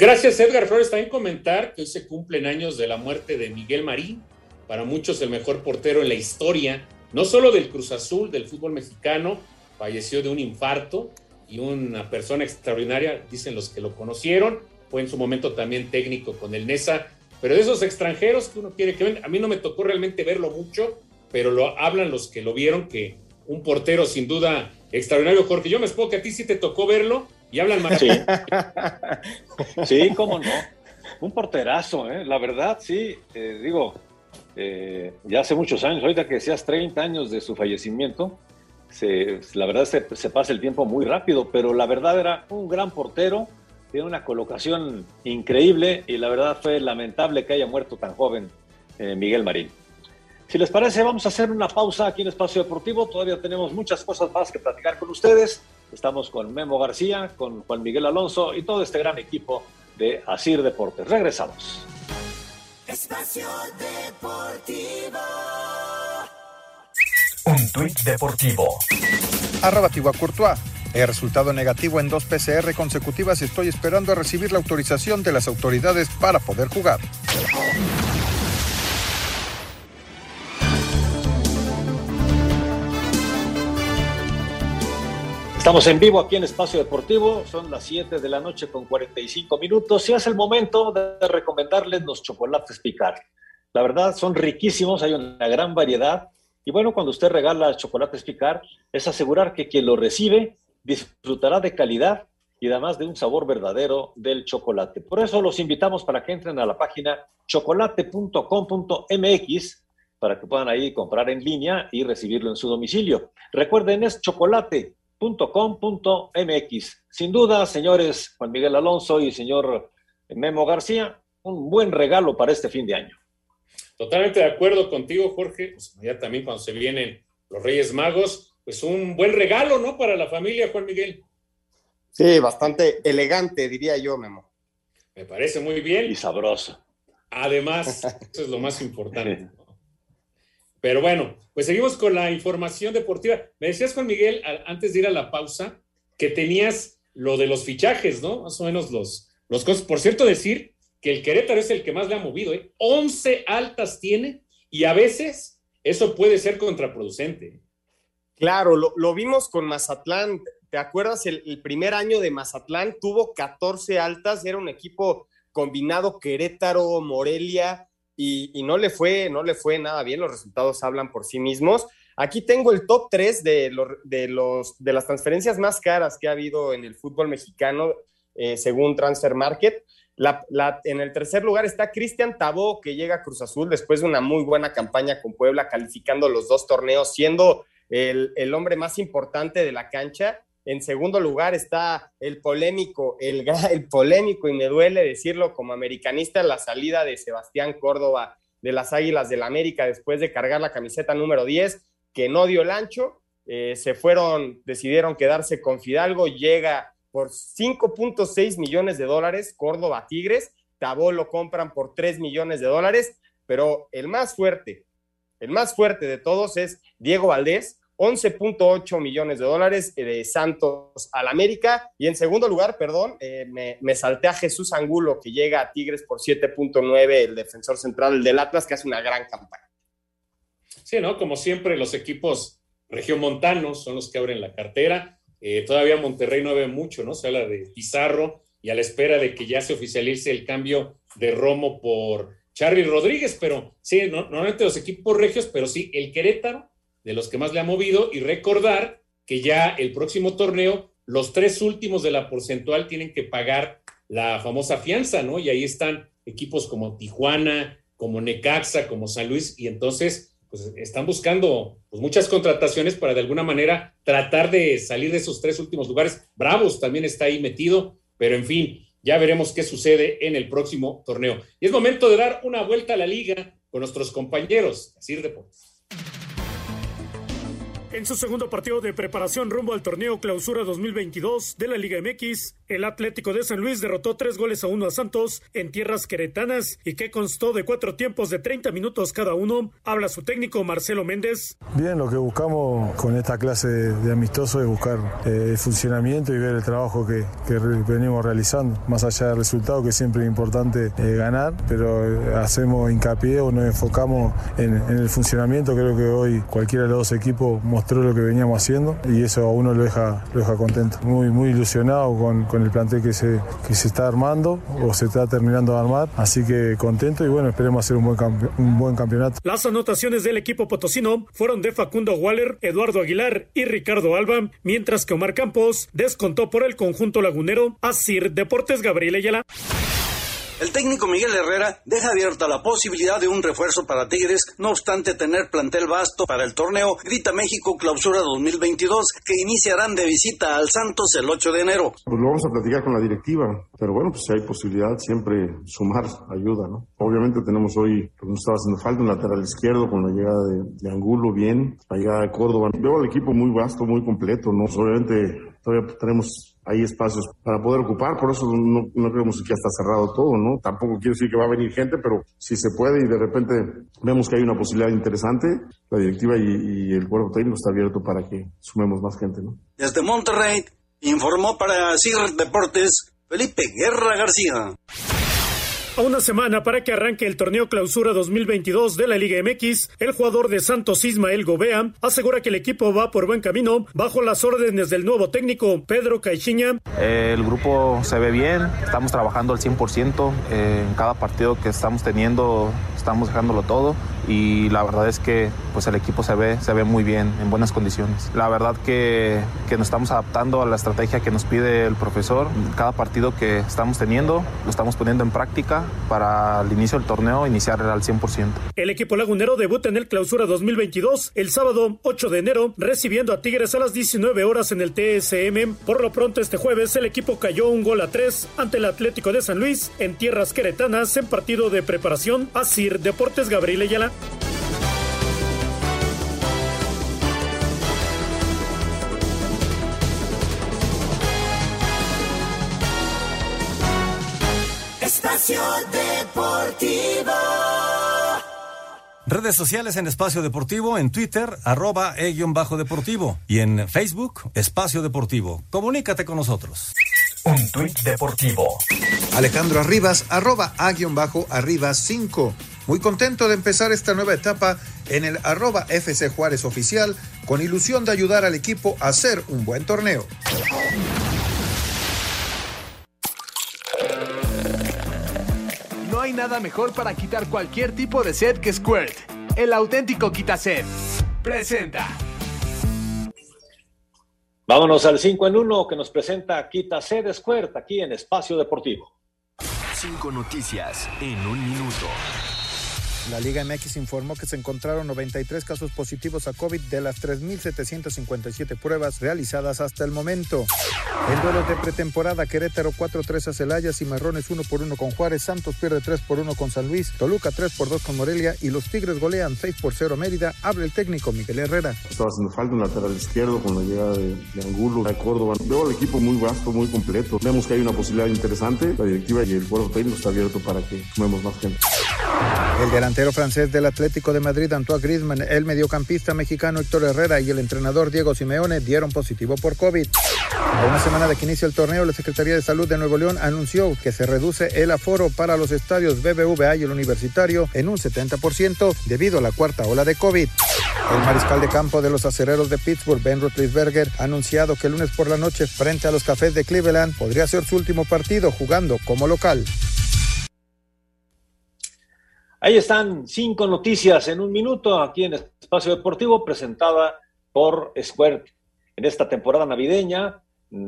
Gracias, Edgar Flores. También comentar que hoy se cumplen años de la muerte de Miguel Marín, para muchos el mejor portero en la historia, no solo del Cruz Azul, del fútbol mexicano, falleció de un infarto y una persona extraordinaria, dicen los que lo conocieron, fue en su momento también técnico con el NESA, pero de esos extranjeros que uno quiere que ven, a mí no me tocó realmente verlo mucho, pero lo hablan los que lo vieron, que un portero sin duda extraordinario, Jorge. Yo me expongo que a ti sí te tocó verlo y hablan más. Sí, sí cómo no. Un porterazo, ¿eh? la verdad, sí. Eh, digo, eh, ya hace muchos años, ahorita que decías 30 años de su fallecimiento, se, la verdad se, se, pasa el tiempo muy rápido, pero la verdad era un gran portero, tiene una colocación increíble y la verdad fue lamentable que haya muerto tan joven eh, Miguel Marín. Si les parece, vamos a hacer una pausa aquí en Espacio Deportivo. Todavía tenemos muchas cosas más que platicar con ustedes. Estamos con Memo García, con Juan Miguel Alonso y todo este gran equipo de Asir Deportes. Regresamos. Espacio Deportivo. Un tuit deportivo. Arroba Courtois. He resultado negativo en dos PCR consecutivas y estoy esperando a recibir la autorización de las autoridades para poder jugar. Estamos en vivo aquí en Espacio Deportivo, son las 7 de la noche con 45 minutos y es el momento de recomendarles los chocolates picar. La verdad son riquísimos, hay una gran variedad y bueno, cuando usted regala chocolates picar es asegurar que quien lo recibe disfrutará de calidad y además de un sabor verdadero del chocolate. Por eso los invitamos para que entren a la página chocolate.com.mx para que puedan ahí comprar en línea y recibirlo en su domicilio. Recuerden, es chocolate .com.mx. Sin duda, señores Juan Miguel Alonso y señor Memo García, un buen regalo para este fin de año. Totalmente de acuerdo contigo, Jorge. Pues ya también cuando se vienen los Reyes Magos, pues un buen regalo, ¿no? Para la familia, Juan Miguel. Sí, bastante elegante, diría yo, Memo. Me parece muy bien. Y sabroso. Además, eso es lo más importante. Pero bueno, pues seguimos con la información deportiva. Me decías, Juan Miguel, antes de ir a la pausa, que tenías lo de los fichajes, ¿no? Más o menos los, los cosas. Por cierto, decir que el Querétaro es el que más le ha movido. ¿eh? 11 altas tiene y a veces eso puede ser contraproducente. Claro, lo, vimos con Mazatlán. ¿Te acuerdas? El, primer año de Mazatlán tuvo 14 altas, era un equipo combinado Querétaro, Morelia, y, no, le fue, no le fue nada bien. Los resultados hablan por sí mismos. Aquí tengo el top 3 de, de, los, de las transferencias más caras que ha habido en el fútbol mexicano, eh, según Transfer Market en el tercer lugar está Cristian Tabó, que llega a Cruz Azul después de una muy buena campaña con Puebla, calificando los dos torneos, siendo el, hombre más importante de la cancha. En segundo lugar está el polémico, el, polémico, y me duele decirlo como americanista, la salida de Sebastián Córdoba de las Águilas del la América después de cargar la camiseta número 10, que no dio el ancho. Eh, se fueron, decidieron quedarse con Fidalgo, llega por 5.6 millones de dólares, Córdoba Tigres, Tabó lo compran por 3 millones de dólares, pero el más fuerte, el más fuerte de todos es Diego Valdés, 11.8 millones de dólares de Santos al América. Y en segundo lugar, perdón, eh, me, me, salté a Jesús Angulo, que llega a Tigres por 7.9, el defensor central del Atlas, que hace una gran campaña. Sí, ¿no? Como siempre, los equipos regiomontanos son los que abren la cartera. Eh, todavía Monterrey no ve mucho, ¿no? Se habla de Pizarro y a la espera de que ya se oficialice el cambio de Romo por Charlie Rodríguez, pero sí, no, normalmente los equipos regios, pero sí, el Querétaro, de los que más le ha movido, y recordar que ya el próximo torneo, los tres últimos de la porcentual tienen que pagar la famosa fianza, ¿no? Y ahí están equipos como Tijuana, como Necaxa, como San Luis, y entonces pues están buscando pues, muchas contrataciones para de alguna manera tratar de salir de esos tres últimos lugares. Bravos también está ahí metido, pero en fin, ya veremos qué sucede en el próximo torneo. Y es momento de dar una vuelta a la liga con nuestros compañeros de Sir Deportes. En su segundo partido de preparación rumbo al torneo Clausura 2022 de la Liga MX, el Atlético de San Luis derrotó tres goles a uno a Santos en tierras queretanas y que constó de cuatro tiempos de 30 minutos cada uno. Habla su técnico Marcelo Méndez. Bien, lo que buscamos con esta clase de amistoso es buscar eh, el funcionamiento y ver el trabajo que, venimos realizando. Más allá del resultado, que siempre es importante eh, ganar, pero eh, hacemos hincapié o nos enfocamos en, en el funcionamiento. Creo que hoy cualquiera de los dos equipos mostró lo que veníamos haciendo y eso a uno lo deja, lo deja contento. Muy, muy ilusionado con, con el plantel que se, que se está armando o se está terminando de armar, así que contento y bueno, esperemos hacer un buen, un buen campeonato. Las anotaciones del equipo potosino fueron de Facundo Waller, Eduardo Aguilar y Ricardo Alba, mientras que Omar Campos descontó por el conjunto lagunero a Sir Deportes Gabriel Ayala. El técnico Miguel Herrera deja abierta la posibilidad de un refuerzo para Tigres, no obstante tener plantel vasto para el torneo Grita México Clausura 2022 que iniciarán de visita al Santos el 8 de enero. Pues lo vamos a platicar con la directiva, pero bueno, pues si hay posibilidad siempre sumar ayuda, ¿no? Obviamente tenemos hoy, pues nos estaba haciendo falta un lateral izquierdo con la llegada de, Angulo bien, la llegada de Córdoba. Veo al equipo muy vasto, muy completo, ¿no? Obviamente todavía tenemos hay espacios para poder ocupar, por eso no, creemos que ya está cerrado todo, ¿no? Tampoco quiero decir que va a venir gente, pero si se puede y de repente vemos que hay una posibilidad interesante, la directiva y, el cuerpo técnico está abierto para que sumemos más gente, ¿no? Desde Monterrey, informó para CIR Deportes Felipe Guerra García. A una semana para que arranque el torneo clausura 2022 de la Liga MX, el jugador de Santos Ismael Gobea asegura que el equipo va por buen camino bajo las órdenes del nuevo técnico Pedro Caixinha. el grupo se ve bien, estamos trabajando al 100%, eh, en cada partido que estamos teniendo estamos dejándolo todo y la verdad es que pues el equipo se ve, se ve muy bien, en buenas condiciones. La verdad que, que nos estamos adaptando a la estrategia que nos pide el profesor. Cada partido que estamos teniendo lo estamos poniendo en práctica para el inicio del torneo iniciar al 100%. El equipo lagunero debuta en el Clausura 2022 el sábado 8 de enero recibiendo a Tigres a las 19 horas en el TSM. Por lo pronto este jueves el equipo cayó un gol a 3 ante el Atlético de San Luis en tierras queretanas en partido de preparación a CIR Deportes Gabriel Ayala. Espacio Deportivo. Redes sociales en Espacio Deportivo, en Twitter, arroba e-deportivo y en Facebook, Espacio Deportivo. Comunícate con nosotros. un tuit deportivo. Alejandro Arribas, arroba a-arribas 5. Muy contento de empezar esta nueva etapa en el arroba FC Juárez oficial, con ilusión de ayudar al equipo a hacer un buen torneo. Nada mejor para quitar cualquier tipo de sed que Squirt, el auténtico quita sed. Presenta. Vámonos al 5 en 1 que nos presenta Quita Sed Squirt aquí en Espacio Deportivo. Cinco noticias en un minuto. La Liga MX informó que se encontraron 93 casos positivos a COVID de las 3.757 pruebas realizadas hasta el momento. En duelo de pretemporada, Querétaro 4-3 a Celaya, Cimarrones 1 por 1 con Juárez, Santos pierde 3 por 1 con San Luis, Toluca 3 por 2 con Morelia y los Tigres golean 6 por 0 Mérida. Abre el técnico Miguel Herrera. Estaba haciendo falta un lateral izquierdo con la llegada de, de Angulo, de Córdoba. Veo al equipo muy vasto, muy completo. Vemos que hay una posibilidad interesante. La directiva y el cuerpo técnico está abierto para que sumemos más gente. El delantero francés del Atlético de Madrid, Antoine Griezmann, el mediocampista mexicano Héctor Herrera y el entrenador Diego Simeone dieron positivo por COVID. A una semana de que inicia el torneo, la Secretaría de Salud de Nuevo León anunció que se reduce el aforo para los estadios BBVA y el Universitario en un 70% debido a la cuarta ola de COVID. El mariscal de campo de los acereros de Pittsburgh, Ben Roethlisberger, ha anunciado que el lunes por la noche frente a los Cafés de Cleveland podría ser su último partido jugando como local. Ahí están cinco noticias en un minuto aquí en Espacio Deportivo presentada por Squirt en esta temporada navideña,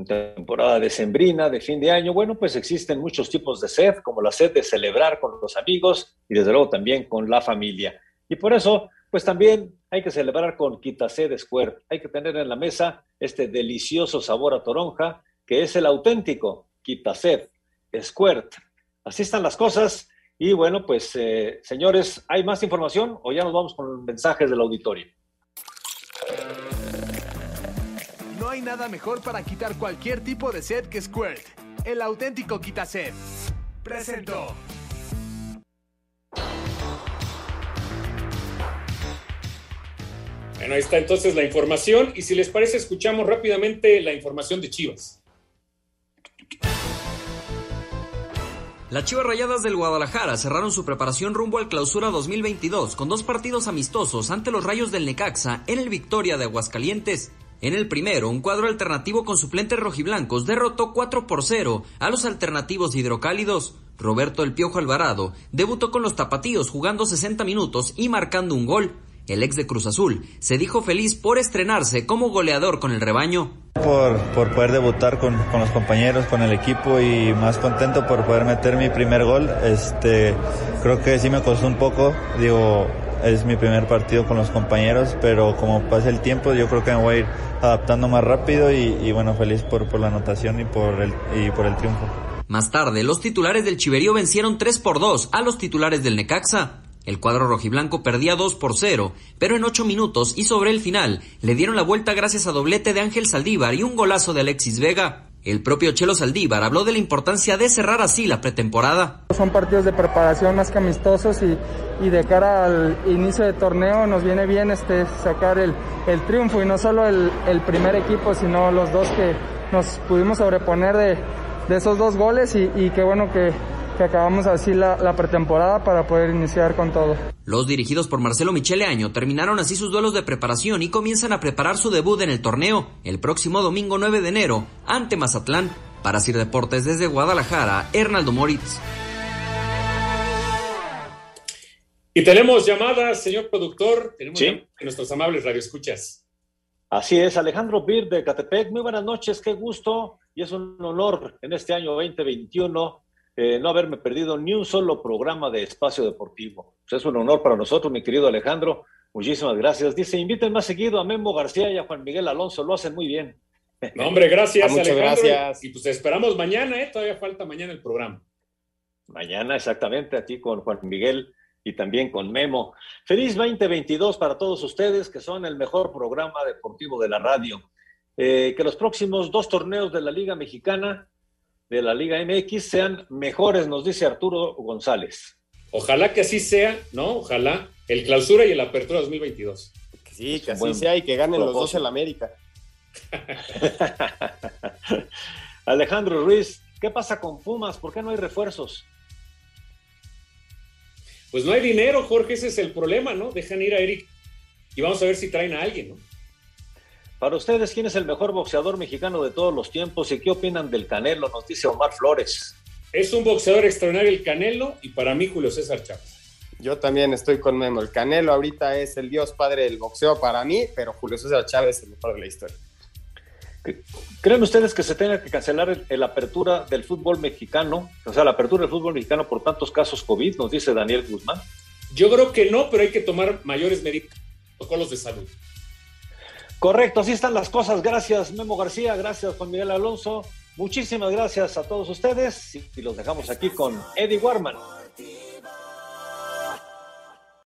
temporada decembrina, de fin de año. Bueno, pues existen muchos tipos de sed, como la sed de celebrar con los amigos y desde luego también con la familia. Y por eso, pues también hay que celebrar con Quitased Squirt. Hay que tener en la mesa este delicioso sabor a toronja que es el auténtico Quitased Squirt. Así están las cosas. Y bueno, pues eh, señores, ¿hay más información o ya nos vamos con los mensajes del auditorio? No hay nada mejor para quitar cualquier tipo de sed que Squirt, el auténtico quita sed. Presentó. Bueno, ahí está entonces la información y si les parece escuchamos rápidamente la información de Chivas. Las Chivas Rayadas del Guadalajara cerraron su preparación rumbo al Clausura 2022 con dos partidos amistosos ante los Rayos del Necaxa en el Victoria de Aguascalientes. En el primero, un cuadro alternativo con suplentes rojiblancos derrotó 4 por 0 a los alternativos hidrocálidos. Roberto El Piojo Alvarado debutó con los tapatíos jugando 60 minutos y marcando un gol. El ex de Cruz Azul se dijo feliz por estrenarse como goleador con el rebaño. Por, por poder debutar con, con, los compañeros, con el equipo y más contento por poder meter mi primer gol. Este, creo que sí me costó un poco, digo, es mi primer partido con los compañeros, pero como pasa el tiempo yo creo que me voy a ir adaptando más rápido y, y bueno, feliz por, por la anotación y por, el, y por el triunfo. Más tarde, los titulares del Chiverío vencieron 3 por 2 a los titulares del Necaxa. El cuadro rojiblanco perdía 2 por 0, pero en 8 minutos y sobre el final le dieron la vuelta gracias a doblete de Ángel Saldívar y un golazo de Alexis Vega. El propio Chelo Saldívar habló de la importancia de cerrar así la pretemporada. Son partidos de preparación más que amistosos y, y de cara al inicio de torneo nos viene bien este, sacar el, el triunfo y no solo el, el, primer equipo, sino los dos que nos pudimos sobreponer de, de esos dos goles y, y qué bueno que, que acabamos así la, la, pretemporada para poder iniciar con todo. Los dirigidos por Marcelo Michele Año terminaron así sus duelos de preparación y comienzan a preparar su debut en el torneo el próximo domingo 9 de enero ante Mazatlán. Para Sir Deportes desde Guadalajara, Hernaldo Moritz. Y tenemos llamadas, señor productor. Tenemos ¿Sí? llamadas nuestros amables radioescuchas. Así es, Alejandro Bir de Catepec. Muy buenas noches, qué gusto y es un honor en este año 2021 eh, no haberme perdido ni un solo programa de espacio deportivo. Pues es un honor para nosotros, mi querido Alejandro. Muchísimas gracias. Dice, inviten más seguido a Memo García y a Juan Miguel Alonso, lo hacen muy bien. No, hombre, gracias, Muchas Alejandro. gracias. Y pues esperamos mañana, ¿eh? Todavía falta mañana el programa. Mañana, exactamente, aquí con Juan Miguel y también con Memo. Feliz 2022 para todos ustedes, que son el mejor programa deportivo de la radio. Eh, que los próximos dos torneos de la Liga Mexicana de la Liga MX sean mejores, nos dice Arturo González. Ojalá que así sea, ¿no? Ojalá el clausura y el apertura 2022. Sí, que así sea y que ganen los dos en la América. Alejandro Ruiz, ¿qué pasa con Pumas? ¿Por qué no hay refuerzos? Pues no hay dinero, Jorge, ese es el problema, ¿no? Dejan ir a Eric y vamos a ver si traen a alguien, ¿no? Para ustedes, ¿quién es el mejor boxeador mexicano de todos los tiempos y qué opinan del Canelo? Nos dice Omar Flores. Es un boxeador extraordinario el Canelo y para mí Julio César Chávez. Yo también estoy con Memo. El Canelo ahorita es el dios padre del boxeo para mí, pero Julio César Chávez es el mejor de la historia. ¿Creen ustedes que se tenga que cancelar la apertura del fútbol mexicano? O sea, la apertura del fútbol mexicano por tantos casos COVID, nos dice Daniel Guzmán. Yo creo que no, pero hay que tomar mayores medidas, protocolos de salud. Correcto, así están las cosas. Gracias, Memo García. Gracias, Juan Miguel Alonso. Muchísimas gracias a todos ustedes y los dejamos aquí con Eddie Warman.